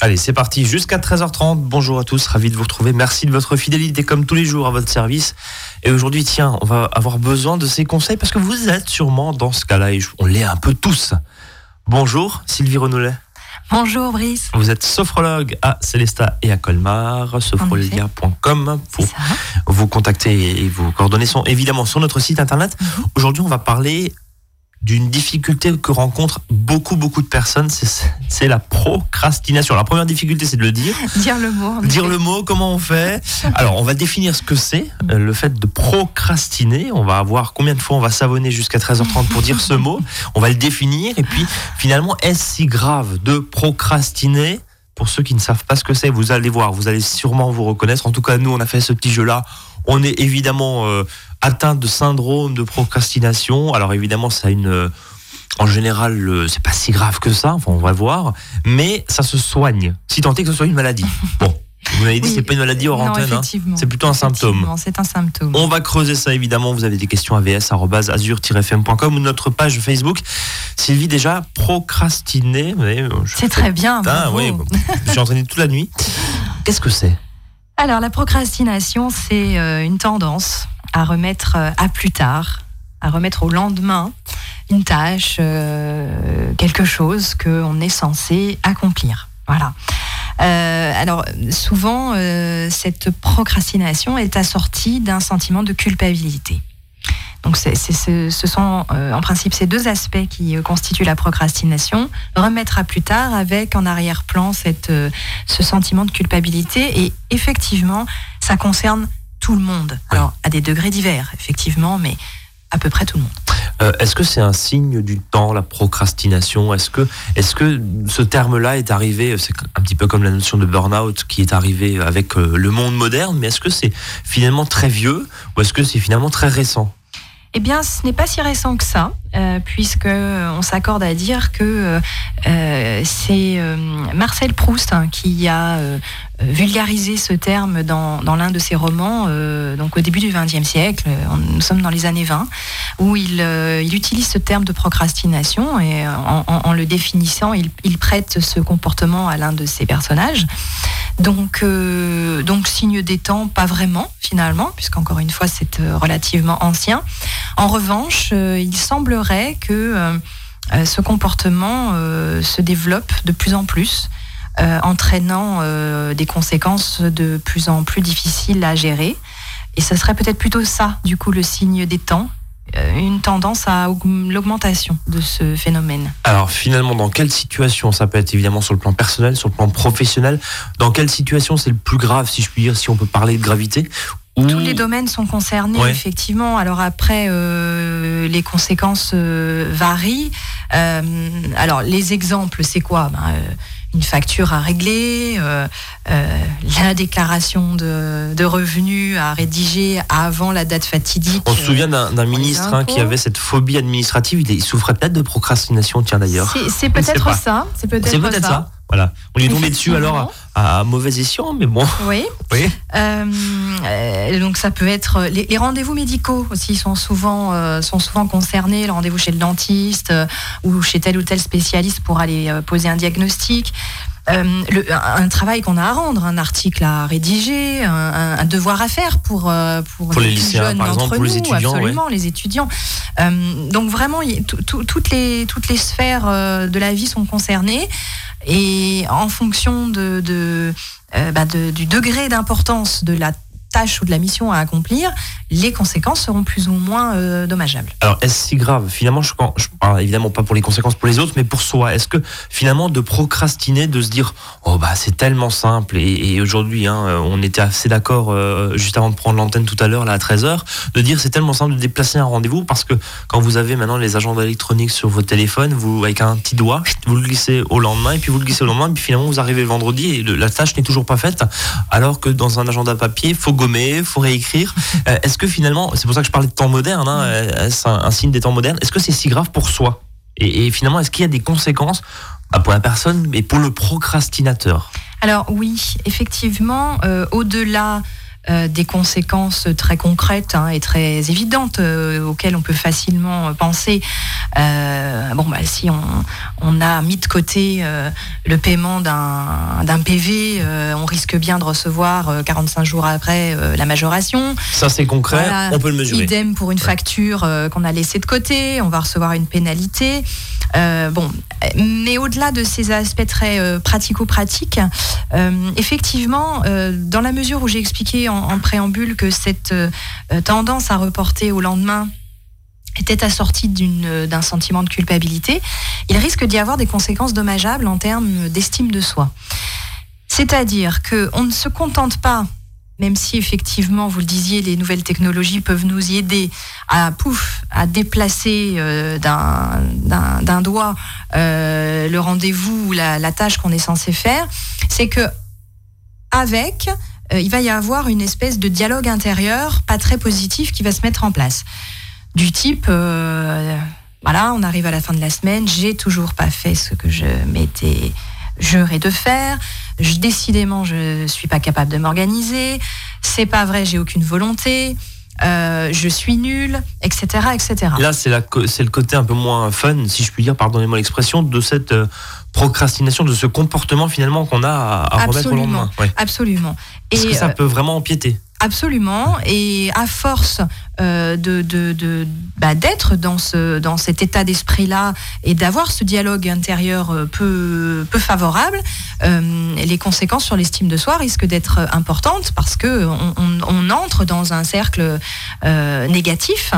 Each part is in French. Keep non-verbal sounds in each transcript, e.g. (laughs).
Allez, c'est parti jusqu'à 13h30. Bonjour à tous, ravi de vous retrouver. Merci de votre fidélité comme tous les jours à votre service. Et aujourd'hui, tiens, on va avoir besoin de ces conseils parce que vous êtes sûrement dans ce cas-là et on l'est un peu tous. Bonjour, Sylvie Renoulet. Bonjour Brice. Vous êtes sophrologue à Célesta et à Colmar, sophrolia.com pour vous contacter et vos coordonnées sont évidemment sur notre site internet. Mhm. Aujourd'hui, on va parler d'une difficulté que rencontrent beaucoup, beaucoup de personnes, c'est la procrastination. La première difficulté, c'est de le dire. (laughs) Dire le mot. Dire le mot, comment on fait? Alors, on va définir ce que c'est, euh, le fait de procrastiner. On va voir combien de fois on va s'abonner jusqu'à 13h30 pour dire ce mot. On va le définir. Et puis, finalement, est-ce si grave de procrastiner? Pour ceux qui ne savent pas ce que c'est, vous allez voir, vous allez sûrement vous reconnaître. En tout cas, nous, on a fait ce petit jeu-là. On est évidemment euh, atteint de syndrome de procrastination. Alors évidemment, ça a une en général, c'est pas si grave que ça, enfin, on va voir, mais ça se soigne, si tant est que ce soit une maladie. Bon, vous m'avez dit, c'est pas une maladie hors antenne, hein. c'est plutôt un symptôme. C'est un symptôme. On va creuser ça évidemment. Vous avez des questions à vs.azur-fm.com ou notre page Facebook. Sylvie, déjà, procrastiner. C'est très bien. oui, je suis entraîné toute la nuit. (laughs) Qu'est-ce que c'est? Alors, la procrastination, c'est euh, une tendance à remettre euh, à plus tard, à remettre au lendemain une tâche, euh, quelque chose qu'on est censé accomplir. Voilà. Euh, alors souvent, cette procrastination est assortie d'un sentiment de culpabilité. Donc c'est, ce sont en principe ces deux aspects qui constituent la procrastination. Remettre à plus tard avec en arrière-plan cette, ce sentiment de culpabilité. Et effectivement, ça concerne tout le monde. Alors, à des degrés divers, effectivement, mais à peu près tout le monde. Euh, est-ce que c'est un signe du temps, la procrastination? Est-ce que, est que ce terme-là est arrivé, c'est un petit peu comme la notion de burn-out qui est arrivée avec euh, le monde moderne, mais est-ce que c'est finalement très vieux ou est-ce que c'est finalement très récent? Eh bien, ce n'est pas si récent que ça, euh, puisque on s'accorde à dire que c'est Marcel Proust hein, qui a vulgariser ce terme dans, dans l'un de ses romans, euh, donc au début du XXe siècle, nous sommes dans les années 20, où il, euh, il utilise ce terme de procrastination et en, en, le définissant, il, il, prête ce comportement à l'un de ses personnages. Donc, euh, donc signe des temps, pas vraiment finalement, puisqu'encore une fois c'est relativement ancien. En revanche, il semblerait que ce comportement se développe de plus en plus euh, entraînant euh, des conséquences de plus en plus difficiles à gérer. Et ce serait peut-être plutôt ça, du coup, le signe des temps, euh, une tendance à l'augmentation de ce phénomène. Alors finalement, dans quelle situation ça peut être évidemment sur le plan personnel, sur le plan professionnel Dans quelle situation c'est le plus grave, si je puis dire, si on peut parler de gravité tous les domaines sont concernés, effectivement. Alors après, les conséquences varient. alors les exemples, c'est quoi? Ben, une facture à régler, euh, euh, la déclaration de, revenus à rédiger avant la date fatidique. On se souvient d'un ministre hein, qui avait cette phobie administrative. Il, souffrait peut-être de procrastination, tiens d'ailleurs. C'est peut-être ça. C'est peut-être ça. Voilà. On est tombé dessus alors à, mauvais escient, mais bon. Oui. (laughs) oui. Euh, donc ça peut être les, rendez-vous médicaux aussi sont souvent euh, sont souvent concernés. Le rendez-vous chez le dentiste euh, ou chez tel ou tel spécialiste pour aller poser un diagnostic. Le, un travail qu'on a à rendre, un article à rédiger, un, devoir à faire pour pour, les, lycéens, par exemple, pour les étudiants, absolument les étudiants. donc vraiment, toutes les toutes les sphères de la vie sont concernées. Et en fonction euh, bah de du degré d'importance de la tâche ou de la mission à accomplir, les conséquences seront plus ou moins euh, dommageables. Alors, est-ce si grave Finalement, je, je parle évidemment pas pour les conséquences pour les autres, mais pour soi. Est-ce que finalement, de procrastiner, de se dire, oh bah c'est tellement simple, et, aujourd'hui, hein, on était assez d'accord euh, juste avant de prendre l'antenne tout à l'heure, là à 13h, de dire c'est tellement simple de déplacer un rendez-vous, parce que quand vous avez maintenant les agendas électroniques sur votre téléphone, vous, avec un petit doigt, vous le glissez au lendemain, et puis vous le glissez au lendemain, et puis finalement, vous arrivez le vendredi, et la tâche n'est toujours pas faite, alors que dans un agenda papier, faut gommer, faut réécrire. Euh, est-ce que finalement, c'est pour ça que je parlais de temps moderne, hein, euh, c'est un, signe des temps modernes, est-ce que c'est si grave pour soi? Et, finalement, est-ce qu'il y a des conséquences bah, pour la personne, mais pour le procrastinateur? Alors oui, effectivement, euh, au-delà des conséquences très concrètes hein, et très évidentes auxquelles on peut facilement penser. bon, bah, si on, on, a mis de côté le paiement d'un PV, on risque bien de recevoir 45 jours après la majoration. Ça, c'est concret, on peut le mesurer. Idem pour une facture qu'on a laissée de côté, on va recevoir une pénalité. Euh, bon, mais au-delà de ces aspects très euh, pratico-pratiques, euh, effectivement, dans la mesure où j'ai expliqué en, préambule que cette tendance à reporter au lendemain était assortie d'un sentiment de culpabilité, il risque d'y avoir des conséquences dommageables en termes d'estime de soi. C'est-à-dire qu'on ne se contente pas même si effectivement, vous le disiez, les nouvelles technologies peuvent nous y aider à pouf, à déplacer euh, d'un doigt euh, le rendez-vous ou la, tâche qu'on est censé faire, c'est que avec, euh, il va y avoir une espèce de dialogue intérieur pas très positif qui va se mettre en place. Du type, voilà, on arrive à la fin de la semaine, j'ai toujours pas fait ce que je m'étais juré de faire. Je, décidément, je suis pas capable de m'organiser. C'est pas vrai, j'ai aucune volonté. Euh, je suis nul, etc., etc. Là, c'est le côté un peu moins fun, si je puis dire, pardonnez-moi l'expression, de cette euh, procrastination, de ce comportement finalement qu'on a à, remettre au lendemain. Absolument. Est-ce que ça euh, peut vraiment empiéter? Absolument. Et à force euh, de, bah, d'être dans, ce, dans cet état d'esprit-là et d'avoir ce dialogue intérieur euh, peu, peu favorable, euh, les conséquences sur l'estime de soi risquent d'être importantes parce que on, entre dans un cercle négatif.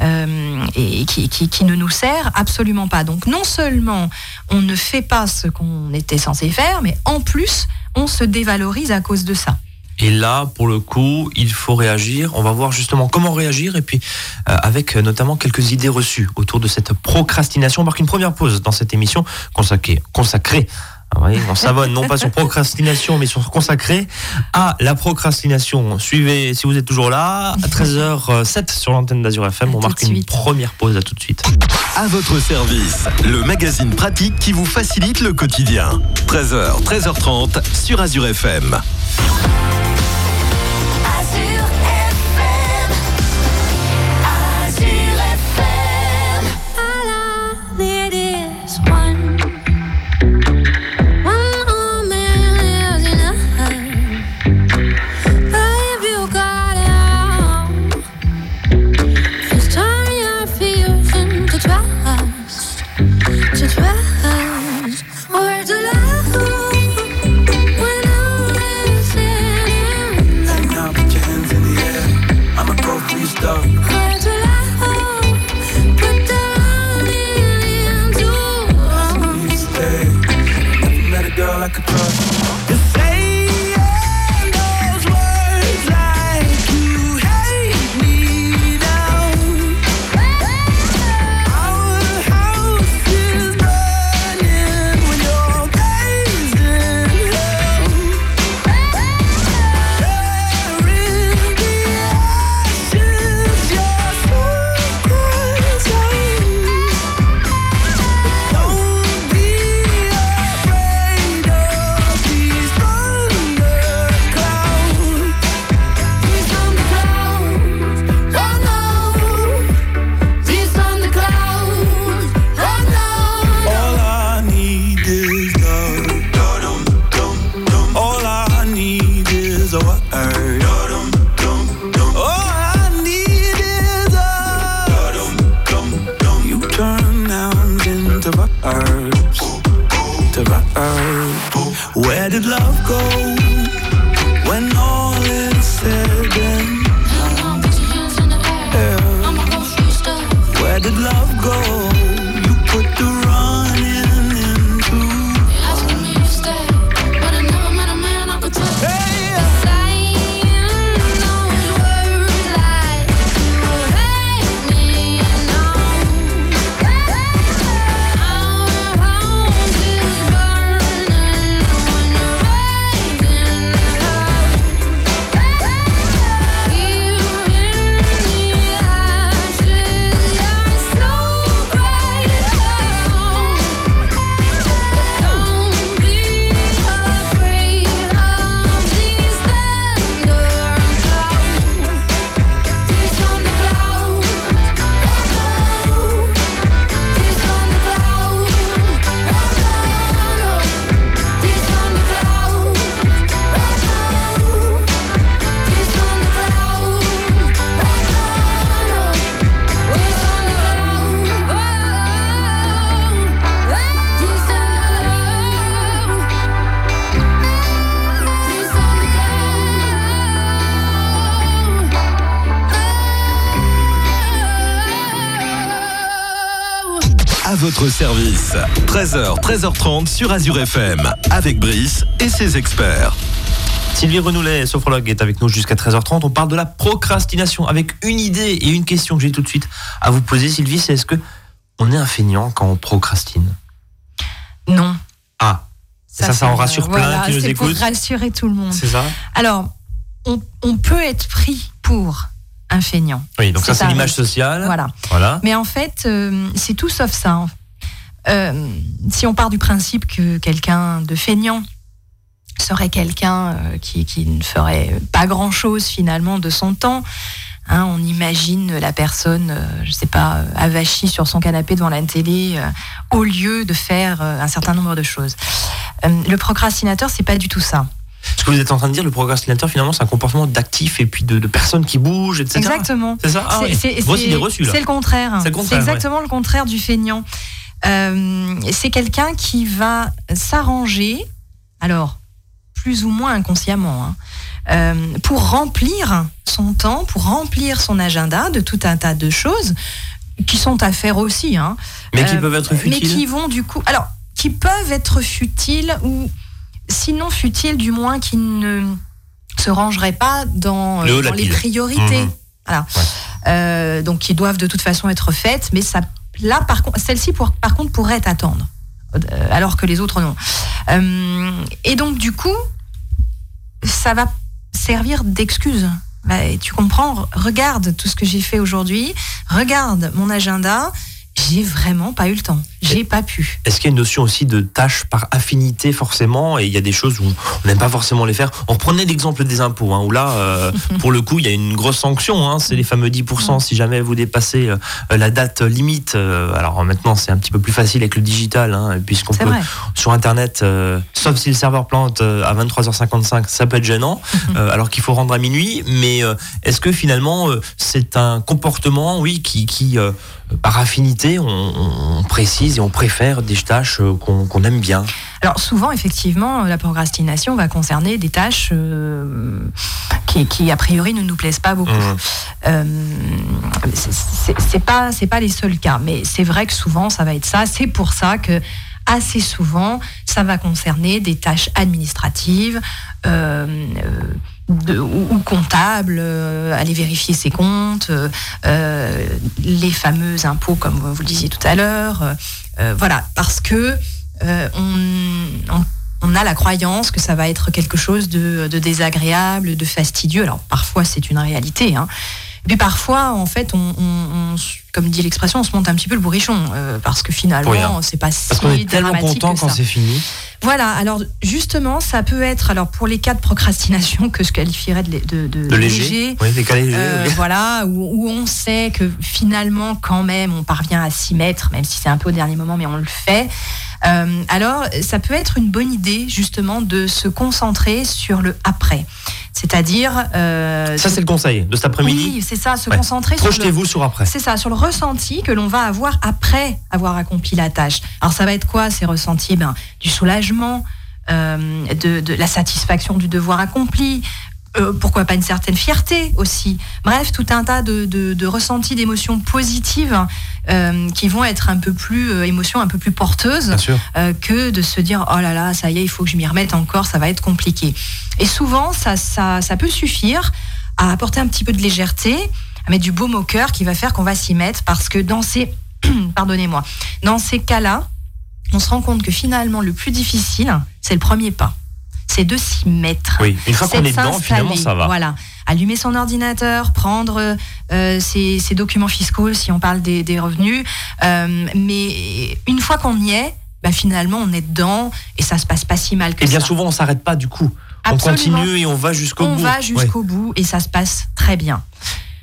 Et qui, qui, qui, ne nous sert absolument pas. Donc non seulement on ne fait pas ce qu'on était censé faire, mais en plus on se dévalorise à cause de ça. Et là, pour le coup, il faut réagir. On va voir justement comment réagir et puis euh, avec euh, notamment quelques idées reçues autour de cette procrastination. On marque une première pause dans cette émission consacrée, consacrée ah on savonne non pas sur procrastination, mais sur consacrée à la procrastination. Suivez, si vous êtes toujours là, à 13h07 sur l'antenne d'Azur FM. on marque une première pause. À tout de suite. À votre service, le magazine pratique qui vous facilite le quotidien. 13h, 13h30 sur Azure FM. did love go? Votre service. 13h, 13h30 sur Azure FM, avec Brice et ses experts. Sylvie Renoulet, sophrologue, est avec nous jusqu'à 13h30. On parle de la procrastination avec une idée et une question que j'ai tout de suite à vous poser, Sylvie, c'est est-ce que on est un feignant quand on procrastine? Non. Ah, ça, ça, en rassure plein qui nous écoutent. C'est pour rassurer tout le monde. C'est ça? Alors, on, on, peut être pris pour un feignant. Oui, donc ça c'est l'image sociale. Voilà. voilà. Mais en fait, euh, c'est tout sauf ça. Euh, si on part du principe que quelqu'un de feignant serait quelqu'un euh, qui, qui, ne ferait pas grand-chose finalement de son temps, Hein, on imagine la personne, je je sais pas, avachie sur son canapé devant la télé, au lieu de faire un certain nombre de choses. le procrastinateur, c'est pas du tout ça. Ce que vous êtes en train de dire, le procrastinateur, finalement, c'est un comportement d'actif et puis de, personnes qui bougent, etc. Exactement. C'est ça? Ah C'est le contraire. C'est exactement le contraire du feignant. Euh, c'est quelqu'un qui va s'arranger, alors plus ou moins inconsciemment, hein, euh, pour remplir son temps, pour remplir son agenda de tout un tas de choses qui sont à faire aussi. Hein, mais qui euh, peuvent être futiles. Mais qui vont du coup. Alors, qui peuvent être futiles ou sinon fut-il du moins qu'il ne se rangerait pas dans, les priorités. Mmh. Euh, donc qui doivent de toute façon être faites, mais ça, là celle-ci par contre pourrait attendre, euh, alors que les autres non. Euh, et donc du coup, ça va servir d'excuse. Bah, tu comprends? Regarde tout ce que j'ai fait aujourd'hui, regarde mon agenda j'ai vraiment pas eu le temps. J'ai pas pu. Est-ce qu'il y a une notion aussi de tâche par affinité forcément Et il y a des choses où on n'aime pas forcément les faire. On reprenait l'exemple des impôts, hein, où là, euh, (laughs) pour le coup, il y a une grosse sanction. Hein, c'est les fameux 10% si jamais vous dépassez euh, la date limite. Euh, alors maintenant, c'est un petit peu plus facile avec le digital, hein, puisqu'on peut sur Internet, sauf si le serveur plante à 23h55, ça peut être gênant, (laughs) alors qu'il faut rendre à minuit. Mais est-ce que finalement, c'est un comportement, oui, qui, qui par affinité, on, précise et on préfère des tâches euh, qu'on aime bien Alors souvent, effectivement, la procrastination va concerner des tâches euh, qui, a priori, ne nous plaisent pas beaucoup. Mmh. Euh, c'est pas, pas les seuls cas, mais c'est vrai que souvent, ça va être ça. C'est pour ça que assez souvent, ça va concerner des tâches administratives. Euh, ou, comptable, euh, aller vérifier ses comptes, euh, euh, les fameux impôts, comme vous le disiez tout à l'heure. Voilà, parce que on, a la croyance que ça va être quelque chose de, désagréable, de fastidieux. Alors parfois c'est une réalité. Hein. Et puis parfois, en fait, on, comme dit l'expression, on se monte un petit peu le bourrichon parce que finalement, c'est pas si parce qu'on est tellement content quand c'est fini. Voilà, alors justement, ça peut être, alors pour les cas de procrastination que je qualifierais de, de, de, léger, oui, des cas légers, euh, voilà, où, on sait que finalement, quand même, on parvient à s'y mettre, même si c'est un peu au dernier moment, mais on le fait. Euh, alors, ça peut être une bonne idée justement de se concentrer sur le après. C'est-à-dire. Euh, ça, c'est le conseil de cet après-midi. Oui, c'est ça, se concentrer sur. Projetez-vous sur après. C'est ça, sur le ressenti que l'on va avoir après avoir accompli la tâche. Alors, ça va être quoi ces ressentis? Ben, Du soulagement, euh, de, la satisfaction du devoir accompli, euh, pourquoi pas une certaine fierté aussi. Bref, tout un tas de, ressentis, d'émotions positives euh, qui vont être un peu plus émotions un peu plus porteuses que de se dire oh là là ça y est il faut que je m'y remette encore ça va être compliqué. Et souvent ça, ça, ça peut suffire à apporter un petit peu de légèreté, à mettre du baume au cœur qui va faire qu'on va s'y mettre parce que dans ces (clears throat) pardonnez-moi dans ces cas-là on se rend compte que finalement le plus difficile c'est le premier pas c'est de s'y mettre. Oui, une fois qu'on est dedans, finalement, ça va. Voilà. Allumer son ordinateur, prendre euh, ses, documents fiscaux si on parle des, revenus. Euh, mais une fois qu'on y est, bah, finalement, on est dedans et ça se passe pas si mal que ça. Et bien souvent, on s'arrête pas du coup. On continue et on va jusqu'au bout. On va jusqu'au bout et ça se passe très bien.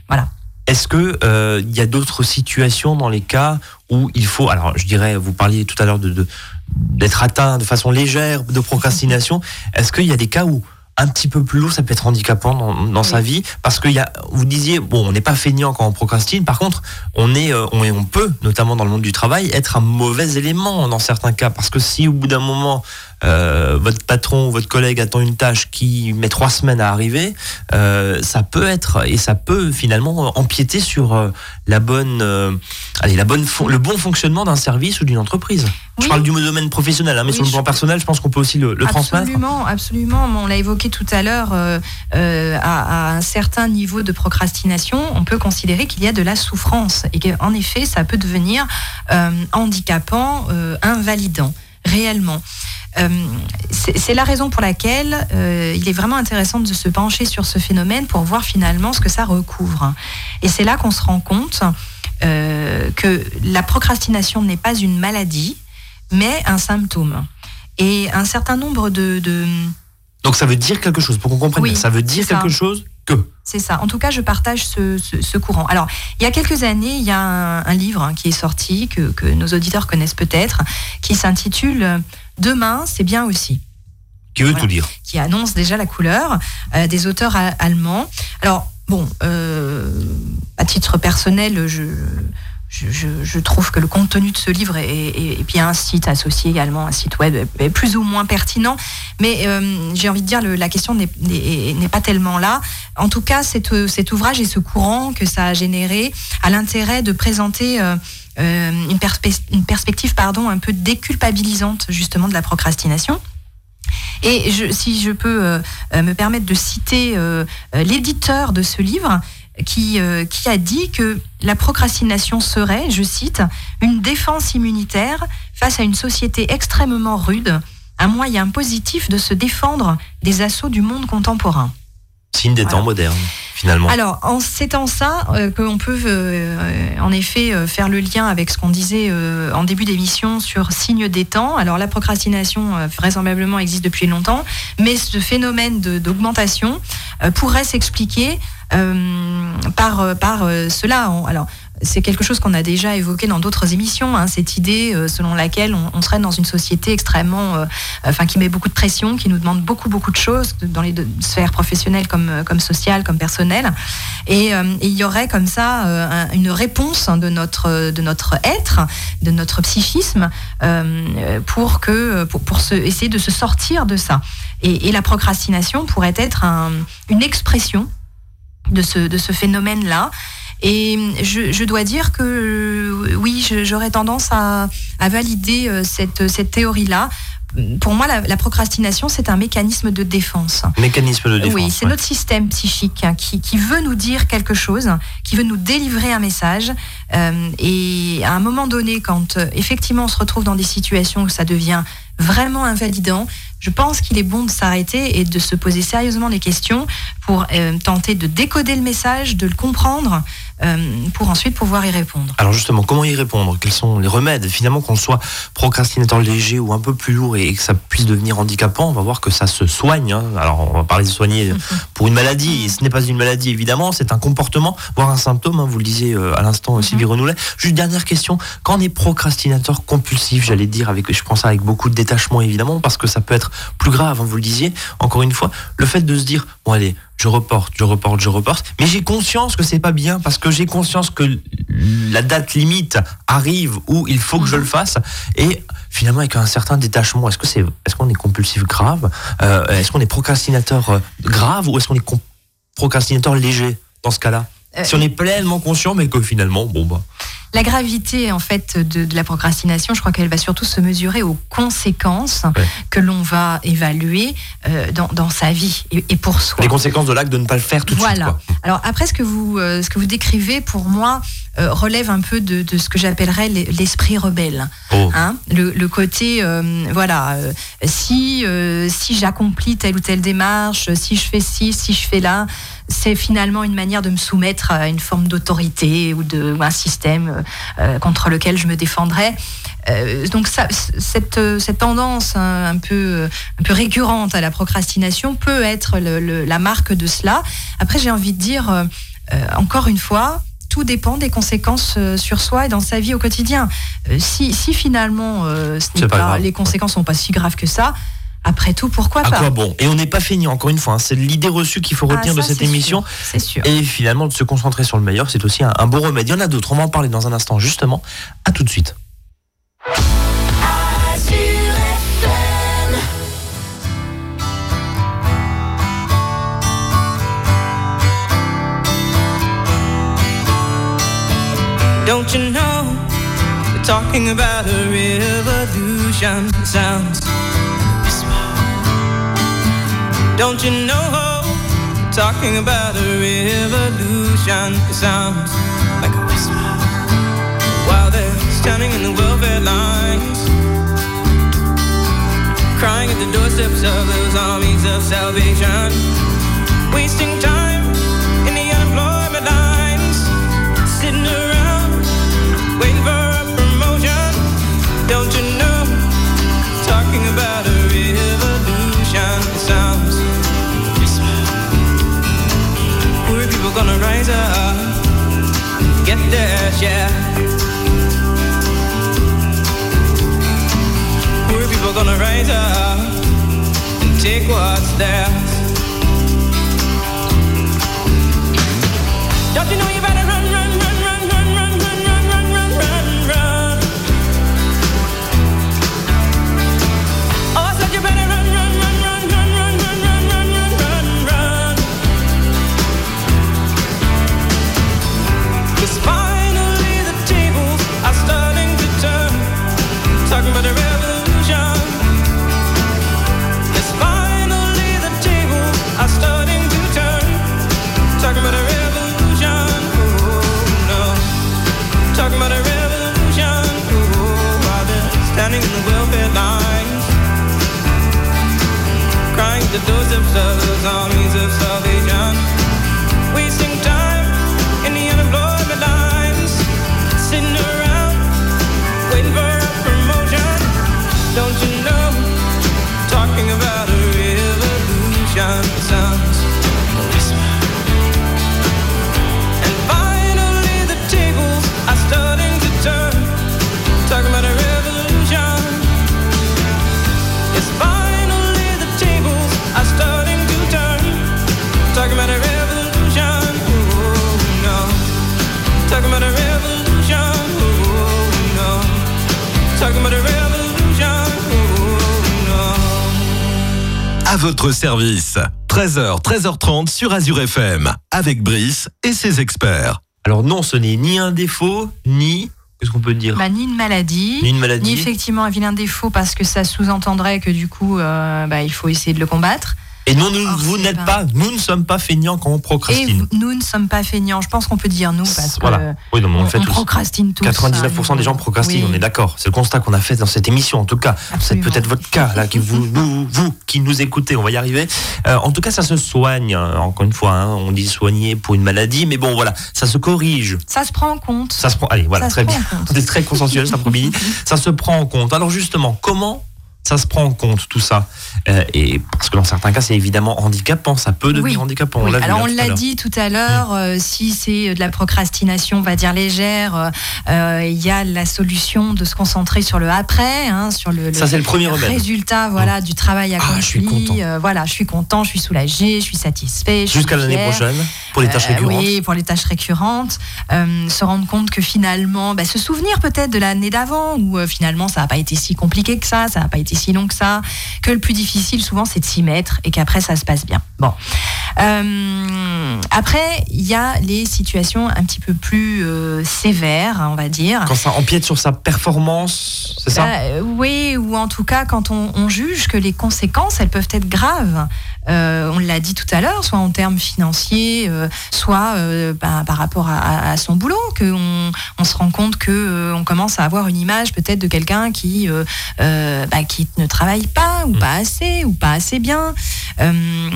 Voilà. Est-ce que euh, il y a d'autres situations dans les cas où il faut, alors je dirais, vous parliez tout à l'heure de, d'être atteint de façon légère de procrastination. (laughs) Est-ce qu'il y a des cas où un petit peu plus lourd, ça peut être handicapant dans, sa vie? Parce que y a, vous disiez, bon, on n'est pas feignant quand on procrastine. Par contre, on est, euh, on, on peut, notamment dans le monde du travail, être un mauvais élément dans certains cas parce que si au bout d'un moment votre patron ou votre collègue attend une tâche qui met trois semaines à arriver, ça peut être et ça peut finalement empiéter sur la bonne, allez, la bonne, le bon fonctionnement d'un service ou d'une entreprise. Je parle du domaine professionnel, hein, mais sur le plan personnel, je pense qu'on peut aussi le, transmettre. Absolument, absolument. On l'a évoqué tout à l'heure. à, un certain niveau de procrastination, on peut considérer qu'il y a de la souffrance et qu'en effet, ça peut devenir euh, handicapant, euh, invalidant, réellement. Euh, c'est la raison pour laquelle il est vraiment intéressant de se pencher sur ce phénomène pour voir finalement ce que ça recouvre. Et c'est là qu'on se rend compte que la procrastination n'est pas une maladie, mais un symptôme. Et un certain nombre de... Donc ça veut dire quelque chose, pour qu'on comprenne oui, Ça veut dire quelque chose c'est ça. En tout cas, je partage ce, courant. Alors, il y a quelques années, il y a un, livre hein, qui est sorti, que, nos auditeurs connaissent peut-être, qui s'intitule Demain, c'est bien aussi. Qui veut tout dire Qui annonce déjà la couleur euh, des auteurs allemands. Alors, bon, euh, à titre personnel, je je, trouve que le contenu de ce livre et, puis un site associé également, un site web, est plus ou moins pertinent. Mais euh, j'ai envie de dire, la question n'est pas tellement là. En tout cas, cet, ouvrage et ce courant que ça a généré a l'intérêt de présenter euh, euh, une, perspective pardon, un peu déculpabilisante justement de la procrastination. Et si je peux me permettre de citer l'éditeur de ce livre, qui, euh, qui a dit que la procrastination serait, je cite, une défense immunitaire face à une société extrêmement rude, un moyen positif de se défendre des assauts du monde contemporain. Signe des temps modernes, finalement. Alors, en citant ça, euh, qu'on peut euh, en effet faire le lien avec ce qu'on disait en début d'émission sur signe des temps. Alors, la procrastination, vraisemblablement, existe depuis longtemps, mais ce phénomène d'augmentation pourrait s'expliquer euh, par, euh, par euh, cela. Alors, c'est quelque chose qu'on a déjà évoqué dans d'autres émissions, hein, cette idée selon laquelle on, serait dans une société extrêmement, enfin qui met beaucoup de pression, qui nous demande beaucoup beaucoup de choses dans les sphères professionnelles comme comme sociales, comme personnelles, et, il y aurait comme ça une réponse de notre de notre être, de notre psychisme, pour que pour, pour se, essayer de se sortir de ça. Et, la procrastination pourrait être une expression de ce, de ce phénomène-là. Et je, dois dire que euh, oui, j'aurais tendance à, valider euh, cette, cette théorie-là. Pour moi, la, procrastination, c'est un mécanisme de défense. Mécanisme de défense. Oui, c'est notre système psychique hein, qui, qui, veut nous dire quelque chose, qui veut nous délivrer un message. Euh, et à un moment donné, quand effectivement on se retrouve dans des situations où ça devient vraiment invalidant, je pense qu'il est bon de s'arrêter et de se poser sérieusement des questions pour euh, tenter de décoder le message, de le comprendre, euh, pour ensuite pouvoir y répondre. Alors justement, comment y répondre? Quels sont les remèdes? Finalement, qu'on soit procrastinateur léger ou un peu plus lourd et que ça puisse devenir handicapant, on va voir que ça se soigne. Hein. Alors on va parler de soigner (laughs) pour une maladie, et ce n'est pas une maladie évidemment, c'est un comportement, voire un symptôme, hein. vous le disiez euh, à l'instant, Sylvie mhm. Renoulet. Juste dernière question, quand on est procrastinateur compulsif, j'allais dire, avec, je pense avec beaucoup de détachement évidemment, parce que ça peut être plus grave, hein, vous le disiez, encore une fois, le fait de se dire, bon allez, je reporte, je reporte, je reporte. Mais j'ai conscience que c'est pas bien parce que j'ai conscience que la date limite arrive où il faut que je le fasse et finalement avec un certain détachement. Est-ce que c'est, est-ce qu'on est compulsif grave euh, Est-ce qu'on est procrastinateur euh, grave ou est-ce qu'on est procrastinateur léger dans ce cas-là? Euh, Si on est pleinement conscient, mais que finalement, bon bah. La gravité en fait de, la procrastination, je crois qu'elle va surtout se mesurer aux conséquences que l'on va évaluer euh, dans, sa vie et, pour soi. Les conséquences de l'acte de ne pas le faire tout de suite. Voilà. Alors après, ce que vous, euh, ce que vous décrivez, pour moi, euh, relève un peu de, ce que j'appellerais l'esprit rebelle. Oh. Hein le, côté, voilà, si, si j'accomplis telle ou telle démarche, si je fais ci, si je fais là, c'est finalement une manière de me soumettre à une forme d'autorité ou, de, un système euh, contre lequel je me défendrais. Euh, donc ça, cette, cette, tendance hein, un, peu, un peu récurrente à la procrastination peut être la marque de cela. Après, j'ai envie de dire, euh, encore une fois, tout dépend des conséquences sur soi et dans sa vie au quotidien. si, si finalement les conséquences sont pas si graves que ça, après tout, pourquoi pas quoi bon Et on n'est pas fini, encore une fois. Hein. C'est l'idée reçue qu'il faut ah, retenir de cette émission. C'est sûr. Et finalement, de se concentrer sur le meilleur, c'est aussi un, un, bon remède. Il y en a d'autres. On va en parler dans un instant, justement. À tout de suite. Don't you know? They're talking about a revolution. Sounds Don't you know? They're talking about a revolution. Sounds like a whisper. While they're standing in the welfare lines, crying at the doorsteps of those armies of salvation, wasting time their share. Poor people gonna rise up and take what's theirs. Don't you know you better votre service. 13h, 13h30 sur Azure FM. Avec Brice et ses experts. Alors non, ce n'est ni un défaut, ni... Qu'est-ce qu'on peut dire Bah, ni une maladie, Ni une maladie. ni effectivement un vilain défaut parce que ça sous-entendrait que du coup, euh, bah, il faut essayer de le combattre. Et non, nous, Or, vous c'est n'êtes pas-. Nous ne sommes pas feignants quand on Et procrastine. vous- nous ne sommes pas feignants. Je pense qu'on peut dire nous parce que Voilà. Oui, non, on, on, fait on tous. procrastine tous. 99% des gens procrastinent, Oui. on est d'accord. C'est le constat qu'on a fait dans cette émission. En tout cas, c'est peut-être votre cas, là, qui vous, vous, vous, qui nous écoutez, on va y arriver. Euh, en tout cas, ça se soigne. hein. Encore une fois, hein, on dit soigner pour une maladie, mais bon, voilà, ça se corrige. Ça se prend en compte. Ça se prend. Allez, voilà, Ça très bien. en compte. (laughs) On est très consensuel, ça premier. Ça se prend en compte. Alors justement, comment ça se prend en compte tout ça Euh, Et parce que dans certains cas, c'est évidemment handicapant. Ça peut devenir Oui. handicapant. Oui, vu, alors là, on l'a dit tout à l'heure, euh, si c'est de la procrastination, on va dire légère, euh, euh, il y a la solution de se concentrer sur le après, hein, sur le, Ça, c'est le premier remède. résultat voilà, du travail accompli. Ah, je suis content. Euh, voilà, je suis content, je suis soulagé, je suis satisfait. Jusqu'à l'année prochaine, pour les tâches Euh, récurrentes. oui, pour les tâches récurrentes. Euh, se rendre compte que finalement, bah, se souvenir peut-être de l'année d'avant, où euh, finalement ça n'a pas été si compliqué que ça, ça n'a pas été si long que ça, que le plus difficile souvent c'est de s'y mettre et qu'après ça se passe bien. Bon. Euh, après, il y a les situations un petit peu plus euh, sévères, on va dire. Quand ça empiète sur sa performance, c'est ça? Euh, oui, ou en tout cas quand on, on juge que les conséquences, elles peuvent être graves. Euh, on l'a dit tout à l'heure, soit en termes financiers, euh, soit euh, bah, par rapport à, son boulot, qu'on on se rend compte que on commence à avoir une image peut-être de quelqu'un qui bah, qui ne travaille pas ou pas assez ou pas assez bien. Euh,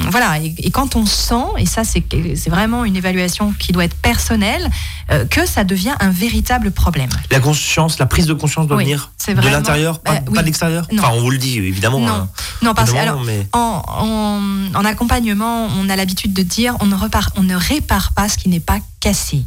voilà. Et, et quand on sent, et ça c'est vraiment une évaluation qui doit être personnelle, euh, que ça devient un véritable problème. La conscience, la prise de conscience doit Oui, venir de l'intérieur, pas, bah, pas oui. de l'extérieur. Enfin, on vous le dit, évidemment. Non. hein. Non, parce que alors, mais en, en- en accompagnement, on a l'habitude de dire on ne, repart, on ne répare pas ce qui n'est pas cassé.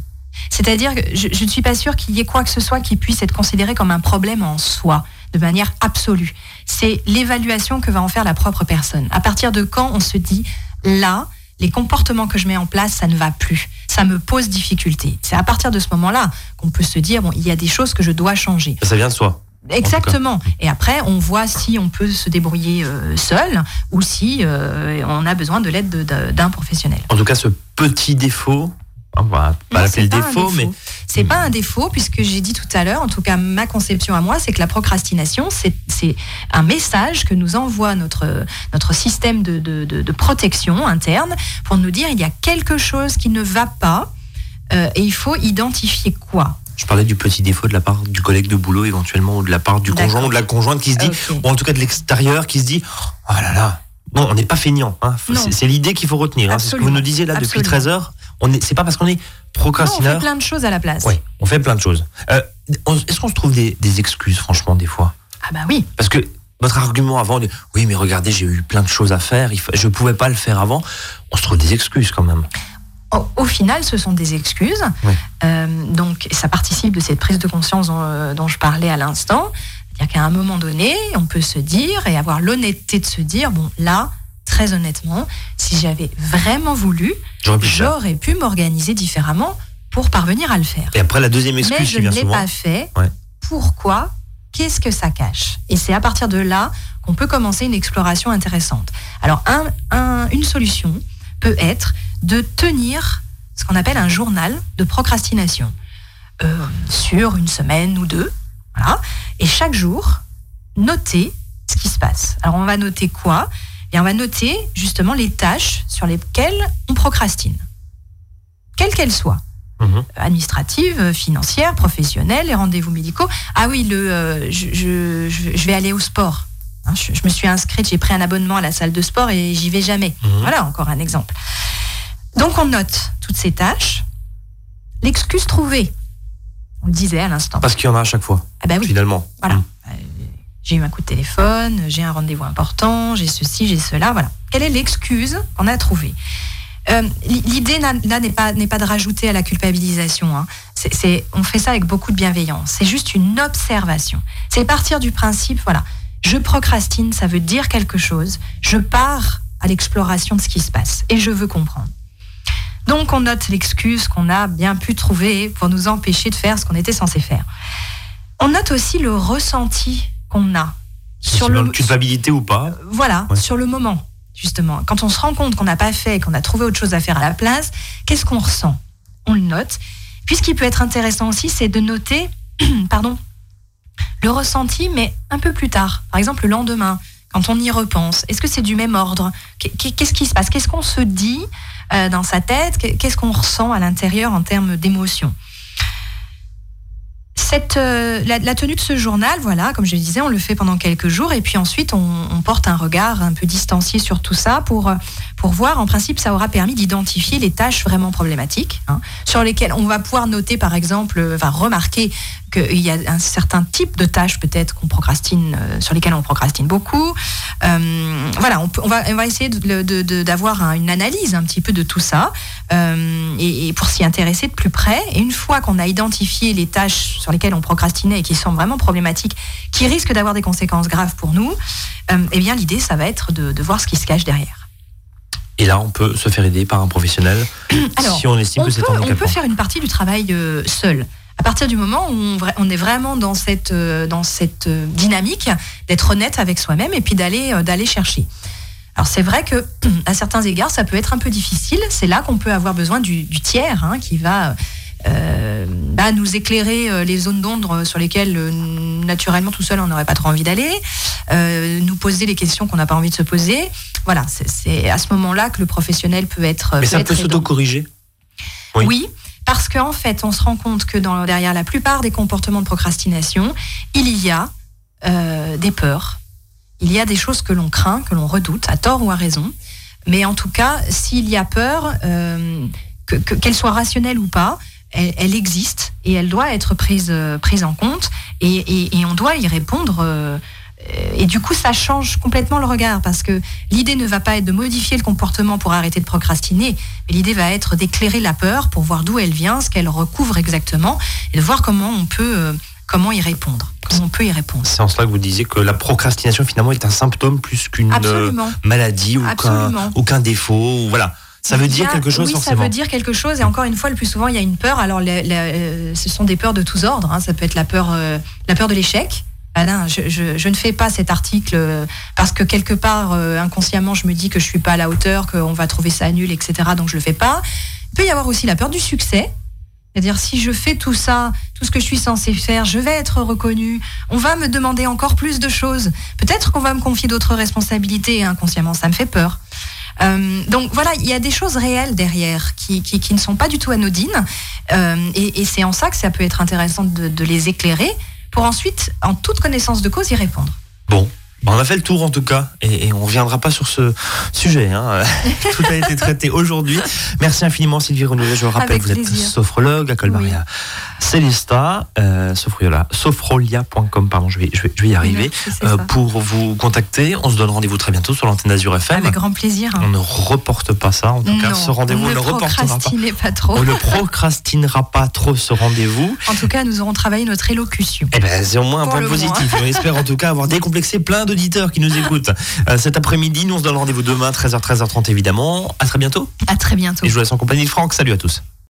C'est-à-dire que je, je ne suis pas sûre qu'il y ait quoi que ce soit qui puisse être considéré comme un problème en soi, de manière absolue. C'est l'évaluation que va en faire la propre personne. À partir de quand on se dit là, les comportements que je mets en place, ça ne va plus. Ça me pose difficulté. C'est à partir de ce moment-là qu'on peut se dire bon, il y a des choses que je dois changer. ça vient de soi. Exactement. Et après, on voit si on peut se débrouiller euh, seul ou si euh, on a besoin de l'aide de- de- d'un professionnel. En tout cas, ce petit défaut, On va pas Non, le pas un défaut, mais C'est pas un défaut, puisque j'ai dit tout à l'heure, en tout cas ma conception à moi, c'est que la procrastination, c'est un message que nous envoie notre, notre système de, de- de- de protection interne pour nous dire il y a quelque chose qui ne va pas euh, et il faut identifier quoi. je parlais du petit défaut de la part du collègue de boulot éventuellement, ou de la part du conjoint ou de la conjointe qui se dit, ou en tout cas de l'extérieur qui se dit, oh là là, non, on n'est pas feignant. Hein. C'est l'idée qu'il faut retenir. hein. C'est ce que vous nous disiez là depuis Absolument. 13 heures. On est, c'est pas parce qu'on est Non, on fait plein de choses à la place. Oui, on fait plein de choses. Euh, Est-ce qu'on se trouve des, des excuses, franchement, des fois? Ah bah oui. Parce que votre argument avant, de, oui, mais regardez, j'ai eu plein de choses à faire, je pouvais pas le faire avant. On se trouve des excuses quand même. Au, au final, ce sont des excuses. Oui. Euh, donc, ça participe de cette prise de conscience dont, euh, dont je parlais à l'instant. C'est-à-dire qu'à un moment donné, on peut se dire et avoir l'honnêteté de se dire bon, là, très honnêtement, si j'avais vraiment voulu, J'aurais pu m'organiser différemment pour parvenir à le faire. Et après, la deuxième Mais excuse je qui ne l'ai pas fait. Ouais. Pourquoi? Qu'est-ce que ça cache? Et c'est à partir de là qu'on peut commencer une exploration intéressante. Alors, un- un- une solution peut être de tenir ce qu'on appelle un journal de procrastination euh, sur une semaine ou deux. Voilà. Et chaque jour, noter ce qui se passe. Alors, on va noter quoi? Et on va noter justement les tâches sur lesquelles on procrastine, quelles qu'elles soient administratives, euh, financières, professionnelles, les rendez-vous médicaux. Ah oui, le, euh, je, je- je- je vais aller au sport. Hein, je, je me suis inscrite, j'ai pris un abonnement à la salle de sport et j'y vais jamais. Mhm. Voilà, encore un exemple. Donc on note toutes ces tâches. L'excuse trouvée, on le disait à l'instant. Parce qu'il y en a à chaque fois, Ah bah oui, finalement. voilà. Mm. Euh, J'ai eu un coup de téléphone, j'ai un rendez-vous important, j'ai ceci, j'ai cela, voilà. Quelle est l'excuse qu'on a trouvée Euh, L'idée là n'est pas, n'est pas de rajouter à la culpabilisation. hein. C'est- on fait ça avec beaucoup de bienveillance. C'est juste une observation. C'est partir du principe, voilà, je procrastine, ça veut dire quelque chose. Je pars à l'exploration de ce qui se passe et je veux comprendre. Donc on note l'excuse qu'on a bien pu trouver pour nous empêcher de faire ce qu'on était censé faire. On note aussi le ressenti qu'on a sur le, culpabilité ou pas. voilà, Ouais. sur le moment, justement. Quand on se rend compte qu'on n'a pas fait, qu'on a trouvé autre chose à faire à la place, qu'est-ce qu'on ressent? On le note. Puis ce qui peut être intéressant aussi, c'est de noter, (clears throat) pardon, le ressenti, mais un peu plus tard. Par exemple, le lendemain, quand on y repense. Est-ce que c'est du même ordre Qu'est- Qu'est-ce qui se passe? Qu'est-ce qu'on se dit euh, dans sa tête? Qu'est- Qu'est-ce qu'on ressent à l'intérieur en termes d'émotion? Cette, euh, la, tenue de ce journal, voilà, comme je le disais, on le fait pendant quelques jours et puis ensuite on, porte un regard un peu distancié sur tout ça pour, euh, pour voir, en principe, ça aura permis d'identifier les tâches vraiment problématiques, hein, sur lesquelles on va pouvoir noter, par exemple, enfin, remarquer qu'il y a un certain type de tâches peut-être qu'on procrastine, euh, sur lesquelles on procrastine beaucoup. Euh, voilà, on, peut- on va, on va essayer d'avoir un- une analyse un petit peu de tout ça euh, et, et pour s'y intéresser de plus près. Et une fois qu'on a identifié les tâches sur lesquelles on procrastinait et qui sont vraiment problématiques, qui risquent d'avoir des conséquences graves pour nous, eh bien l'idée, ça va être de, de voir ce qui se cache derrière. Et là, on peut se faire aider par un professionnel Alors, si on estime On que c'est on handicapant. peut faire une partie du travail euh, seul. À partir du moment où on, est vraiment dans cette, euh, dans cette euh, dynamique d'être honnête avec soi-même et puis d'aller euh, d'aller chercher. Alors c'est vrai que (clears throat) à certains égards ça peut être un peu difficile. C'est là qu'on peut avoir besoin du, du tiers hein, qui va euh, bah, nous éclairer les zones d'ombre sur lesquelles euh, naturellement tout seul on n'aurait pas trop envie d'aller, euh, nous poser les questions qu'on n'a pas envie de se poser. Voilà, c'est- à ce moment-là que le professionnel peut être. Mais ça être peut s'auto-corriger? Oui. Oui. Parce qu'en fait, on se rend compte que derrière la plupart des comportements de procrastination, il y a euh, des peurs, il y a des choses que l'on craint, que l'on redoute, à tort ou à raison. Mais en tout cas, s'il y a peur, euh, que- que- qu'elle soit rationnelle ou pas, elle, elle existe et elle doit être prise, euh, prise en compte et on doit y répondre. euh, et du coup, ça change complètement le regard parce que l'idée ne va pas être de modifier le comportement pour arrêter de procrastiner, mais l'idée va être d'éclairer la peur pour voir d'où elle vient, ce qu'elle recouvre exactement et de voir comment on peut, euh, comment y répondre, comment on peut y répondre. C'est en cela que vous disiez que la procrastination finalement est un symptôme plus qu'une euh, maladie ou qu'un qu'un défaut. Ou voilà, ça veut dire quelque chose oui, forcément. ça veut dire quelque chose. Et encore une fois, le plus souvent, il y a une peur. Alors, la- la- euh, ce sont des peurs de tous ordres. hein. Ça peut être la peur, euh, la peur de l'échec. Je, ne fais pas cet article euh, parce que quelque part, euh, inconsciemment, je me dis que je suis pas à la hauteur, qu'on va trouver ça nul, etc. Donc, je le fais pas. Il peut y avoir aussi la peur du succès. C'est-à-dire, si je fais tout ça, tout ce que je suis censé faire, je vais être reconnu, on va me demander encore plus de choses. Peut-être qu'on va me confier d'autres responsabilités inconsciemment, ça me fait peur. Euh, donc voilà, il y a des choses réelles derrière qui, ne sont pas du tout anodines. Et c'est en ça que ça peut être intéressant de les éclairer pour ensuite, en toute connaissance de cause, y répondre. Bon. On a fait le tour en tout cas et, on reviendra pas sur ce sujet. Hein. (laughs) tout a été traité aujourd'hui. Merci infiniment Sylvie Renouvet. Je vous rappelle, Avec vous êtes sophrologue à Colmaria Célesta, euh, sophrolia- sophrolia.com, pardon, je vais, je vais, je vais y arriver, euh, pour vous contacter. On se donne rendez-vous très bientôt sur l'antenne Azure FM. Avec grand plaisir. On ne reporte pas ça, en tout cas, ce rendez-vous, on ne ne reportera pas. pas trop. On ne procrastinera pas trop ce rendez-vous. En tout cas, nous aurons travaillé notre élocution. Eh ben, c'est au moins un point le positif. On espère en tout cas avoir (laughs) décomplexé plein d'auditeurs qui nous écoutent euh, cet après-midi. Nous, on se donne rendez-vous demain, 13h, 13h30 évidemment. À très bientôt. À très bientôt. Et je vous laisse en compagnie de Franck. Salut à tous.